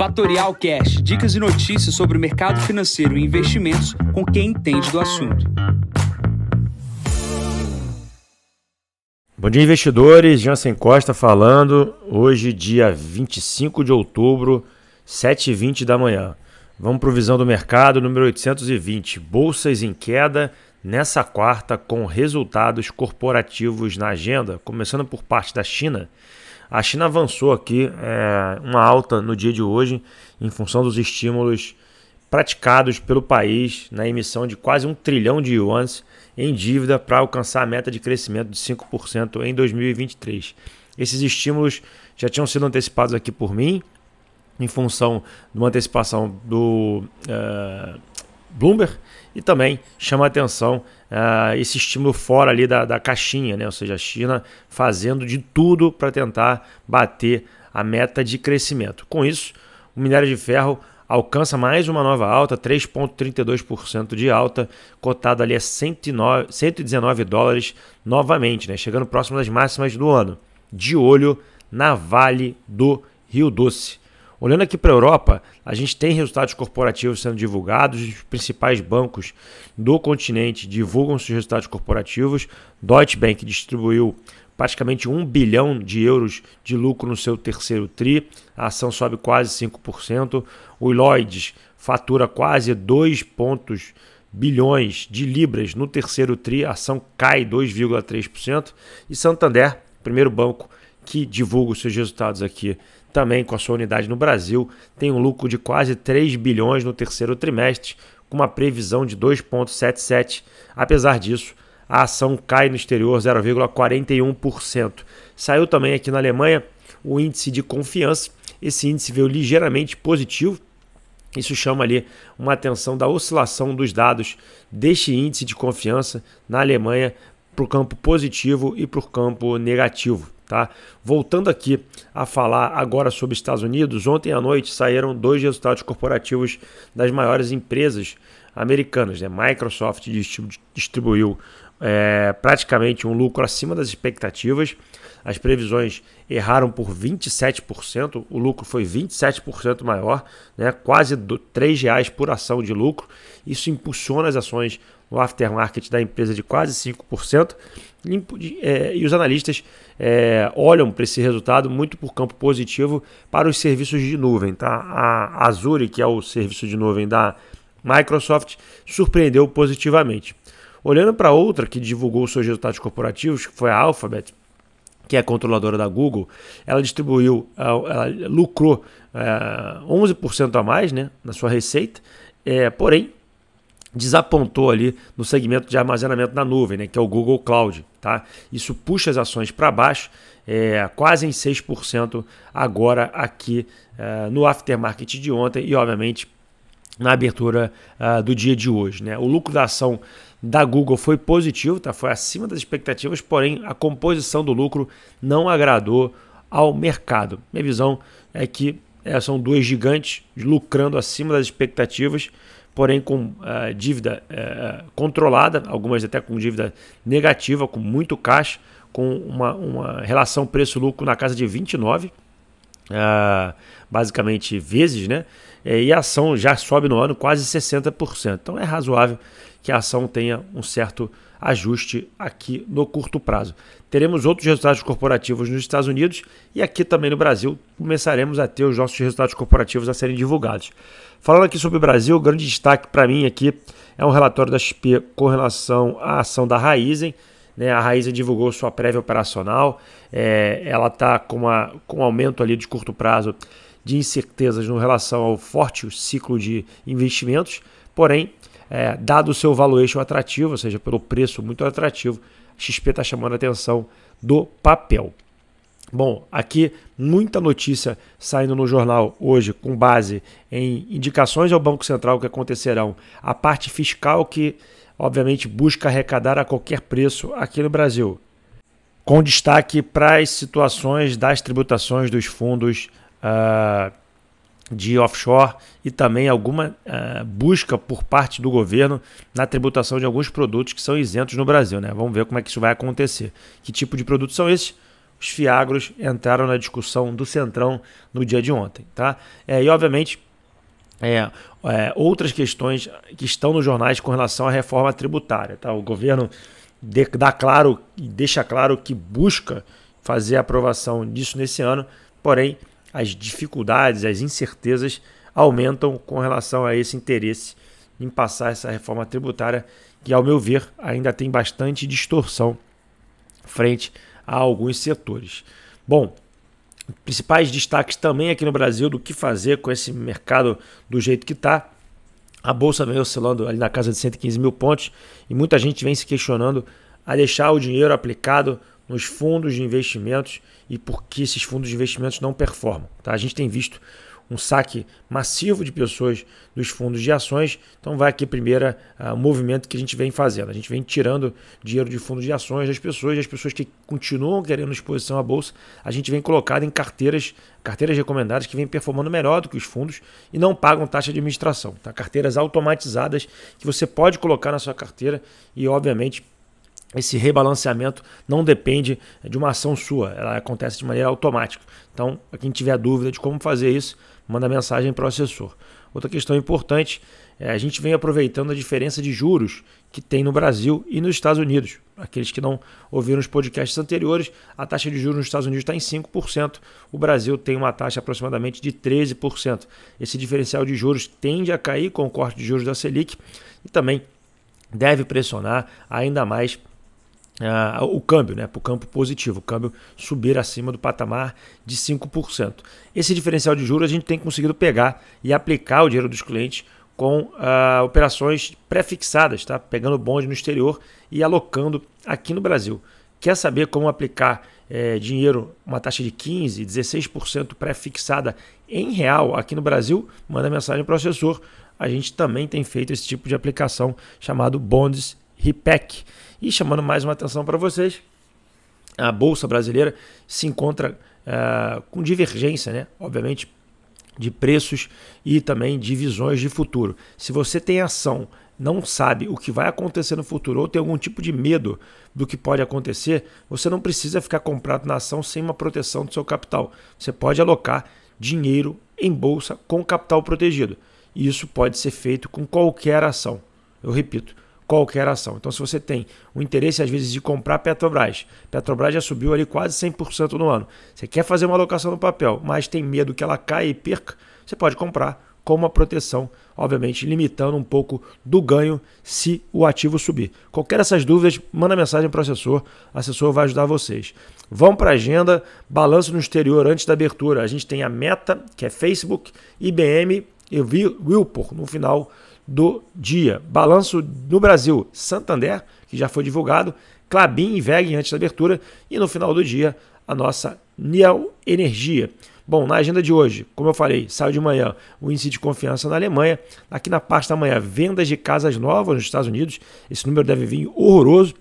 Fatorial Cash, dicas e notícias sobre o mercado financeiro e investimentos com quem entende do assunto. Bom dia, investidores. Jansen Costa falando. Hoje, dia 25 de outubro, 7h20 da manhã. Vamos para o Visão do Mercado número 820. Bolsas em queda nessa quarta com resultados corporativos na agenda, começando por parte da China. A China avançou aqui é, uma alta no dia de hoje em função dos estímulos praticados pelo país na emissão de quase um trilhão de yuans em dívida para alcançar a meta de crescimento de 5% em 2023. Esses estímulos já tinham sido antecipados aqui por mim, em função de uma antecipação do uh, Bloomberg, e também chama a atenção uh, esse estímulo fora ali da, da caixinha, né? ou seja, a China fazendo de tudo para tentar bater a meta de crescimento. Com isso, o minério de ferro alcança mais uma nova alta, 3,32% de alta, cotado ali a 109, 119 dólares novamente, né? chegando próximo das máximas do ano. De olho na Vale do Rio Doce. Olhando aqui para a Europa, a gente tem resultados corporativos sendo divulgados, os principais bancos do continente divulgam seus resultados corporativos. Deutsche Bank distribuiu praticamente 1 bilhão de euros de lucro no seu terceiro TRI, a ação sobe quase 5%. O Lloyds fatura quase 2 pontos bilhões de libras no terceiro TRI, a ação cai 2,3%. E Santander, primeiro banco que divulga os seus resultados aqui, também com a sua unidade no Brasil, tem um lucro de quase 3 bilhões no terceiro trimestre, com uma previsão de 2,77. Apesar disso, a ação cai no exterior 0,41%. Saiu também aqui na Alemanha o índice de confiança. Esse índice veio ligeiramente positivo. Isso chama ali uma atenção da oscilação dos dados deste índice de confiança na Alemanha para o campo positivo e para o campo negativo. Tá? Voltando aqui a falar agora sobre Estados Unidos, ontem à noite saíram dois resultados corporativos das maiores empresas americanas. Né? Microsoft distribuiu é, praticamente um lucro acima das expectativas. As previsões erraram por 27%, o lucro foi 27% maior, né? quase R$ 3,00 por ação de lucro. Isso impulsiona as ações no aftermarket da empresa de quase 5%. É, e os analistas é, olham para esse resultado muito por campo positivo para os serviços de nuvem. Tá? A Azure, que é o serviço de nuvem da Microsoft, surpreendeu positivamente. Olhando para outra que divulgou seus resultados corporativos, que foi a Alphabet, que é a controladora da Google, ela distribuiu, ela lucrou é, 11% a mais né, na sua receita, é, porém desapontou ali no segmento de armazenamento na nuvem, né, que é o Google Cloud. Tá? Isso puxa as ações para baixo, é, quase em 6% agora aqui é, no aftermarket de ontem e, obviamente, na abertura uh, do dia de hoje. Né? O lucro da ação da Google foi positivo, tá? foi acima das expectativas, porém a composição do lucro não agradou ao mercado. Minha visão é que é, são dois gigantes lucrando acima das expectativas, porém com uh, dívida uh, controlada, algumas até com dívida negativa, com muito caixa, com uma, uma relação preço-lucro na casa de 29, uh, basicamente vezes, né? E a ação já sobe no ano quase 60%. Então é razoável que a ação tenha um certo ajuste aqui no curto prazo. Teremos outros resultados corporativos nos Estados Unidos e aqui também no Brasil começaremos a ter os nossos resultados corporativos a serem divulgados. Falando aqui sobre o Brasil, o grande destaque para mim aqui é um relatório da XP com relação à ação da Raizen. Né? A Raizen divulgou sua prévia operacional, é, ela está com, com um aumento ali de curto prazo de incertezas no relação ao forte ciclo de investimentos, porém, é, dado o seu valuation atrativo, ou seja, pelo preço muito atrativo, XP está chamando a atenção do papel. Bom, aqui muita notícia saindo no jornal hoje com base em indicações ao Banco Central que acontecerão, a parte fiscal que obviamente busca arrecadar a qualquer preço aqui no Brasil, com destaque para as situações das tributações dos fundos uh, de offshore e também alguma uh, busca por parte do governo na tributação de alguns produtos que são isentos no Brasil. Né? Vamos ver como é que isso vai acontecer. Que tipo de produtos são esses? os fiagros entraram na discussão do Centrão no dia de ontem. Tá? É, e, obviamente, é, é, outras questões que estão nos jornais com relação à reforma tributária. Tá? O governo de, dá claro e deixa claro que busca fazer a aprovação disso nesse ano, porém as dificuldades, as incertezas aumentam com relação a esse interesse em passar essa reforma tributária, que, ao meu ver, ainda tem bastante distorção frente a alguns setores. Bom, principais destaques também aqui no Brasil do que fazer com esse mercado do jeito que está. A bolsa vem oscilando ali na casa de 115 mil pontos e muita gente vem se questionando a deixar o dinheiro aplicado nos fundos de investimentos e por que esses fundos de investimentos não performam. Tá? A gente tem visto um saque massivo de pessoas dos fundos de ações. Então vai aqui primeiro o movimento que a gente vem fazendo. A gente vem tirando dinheiro de fundos de ações das pessoas, as pessoas que continuam querendo exposição à bolsa, a gente vem colocado em carteiras, carteiras recomendadas que vêm performando melhor do que os fundos e não pagam taxa de administração. Tá? Carteiras automatizadas que você pode colocar na sua carteira e, obviamente, esse rebalanceamento não depende de uma ação sua, ela acontece de maneira automática. Então, quem tiver dúvida de como fazer isso, manda mensagem para o assessor. Outra questão importante é a gente vem aproveitando a diferença de juros que tem no Brasil e nos Estados Unidos. Aqueles que não ouviram os podcasts anteriores, a taxa de juros nos Estados Unidos está em 5%, o Brasil tem uma taxa aproximadamente de 13%. Esse diferencial de juros tende a cair com o corte de juros da Selic e também deve pressionar ainda mais Uh, o câmbio, né, para o campo positivo, o câmbio subir acima do patamar de 5%. Esse diferencial de juros a gente tem conseguido pegar e aplicar o dinheiro dos clientes com uh, operações pré-fixadas, tá? pegando bonde no exterior e alocando aqui no Brasil. Quer saber como aplicar é, dinheiro, uma taxa de 15%, 16% pré-fixada em real aqui no Brasil? Manda mensagem para o assessor. A gente também tem feito esse tipo de aplicação chamado Bonds RIPEC. E chamando mais uma atenção para vocês, a Bolsa Brasileira se encontra uh, com divergência, né? obviamente, de preços e também de visões de futuro. Se você tem ação, não sabe o que vai acontecer no futuro ou tem algum tipo de medo do que pode acontecer, você não precisa ficar comprado na ação sem uma proteção do seu capital. Você pode alocar dinheiro em bolsa com capital protegido. Isso pode ser feito com qualquer ação. Eu repito, qualquer ação. Então, se você tem o interesse, às vezes, de comprar Petrobras, Petrobras já subiu ali quase 100% no ano. Você quer fazer uma alocação no papel, mas tem medo que ela caia e perca, você pode comprar com uma proteção, obviamente limitando um pouco do ganho se o ativo subir. Qualquer dessas dúvidas, manda mensagem para o assessor, o assessor vai ajudar vocês. Vão para a agenda, balanço no exterior antes da abertura. A gente tem a Meta, que é Facebook, IBM e Wilpor no final do dia. Balanço no Brasil, Santander, que já foi divulgado, Clabin e VEG antes da abertura e no final do dia a nossa Neo Energia. Bom, na agenda de hoje, como eu falei, saiu de manhã o índice de confiança na Alemanha. Aqui na parte da manhã, vendas de casas novas nos Estados Unidos. Esse número deve vir horroroso.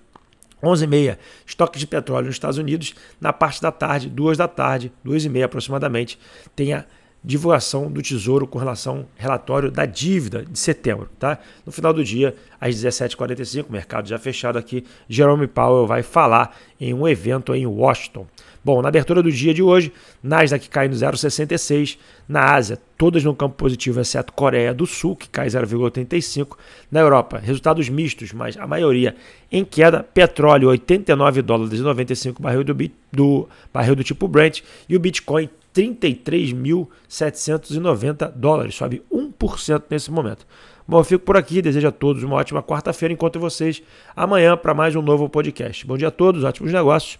11h30, estoque de petróleo nos Estados Unidos. Na parte da tarde, 2 da tarde, 2h30 aproximadamente, tem a divulgação do Tesouro com relação ao relatório da dívida de setembro. Tá? No final do dia, às 17h45, mercado já fechado aqui, Jerome Powell vai falar em um evento em Washington. Bom, na abertura do dia de hoje, Nasdaq caindo 0,66. Na Ásia, todas no campo positivo, exceto Coreia do Sul, que cai 0,85. Na Europa, resultados mistos, mas a maioria em queda. Petróleo, 89 dólares e 95 barril do, do barril do tipo Brent. E o Bitcoin, 33.790 dólares, sobe 1% nesse momento. Bom, eu fico por aqui, desejo a todos uma ótima quarta-feira, encontro vocês amanhã para mais um novo podcast. Bom dia a todos, ótimos negócios.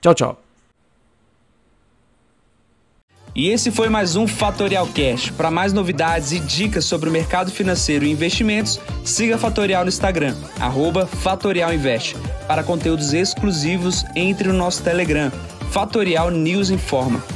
Tchau, tchau. E esse foi mais um Fatorial Cash. Para mais novidades e dicas sobre o mercado financeiro e investimentos, siga Fatorial no Instagram, Fatorial Invest. Para conteúdos exclusivos, entre no nosso Telegram, Fatorial News Informa.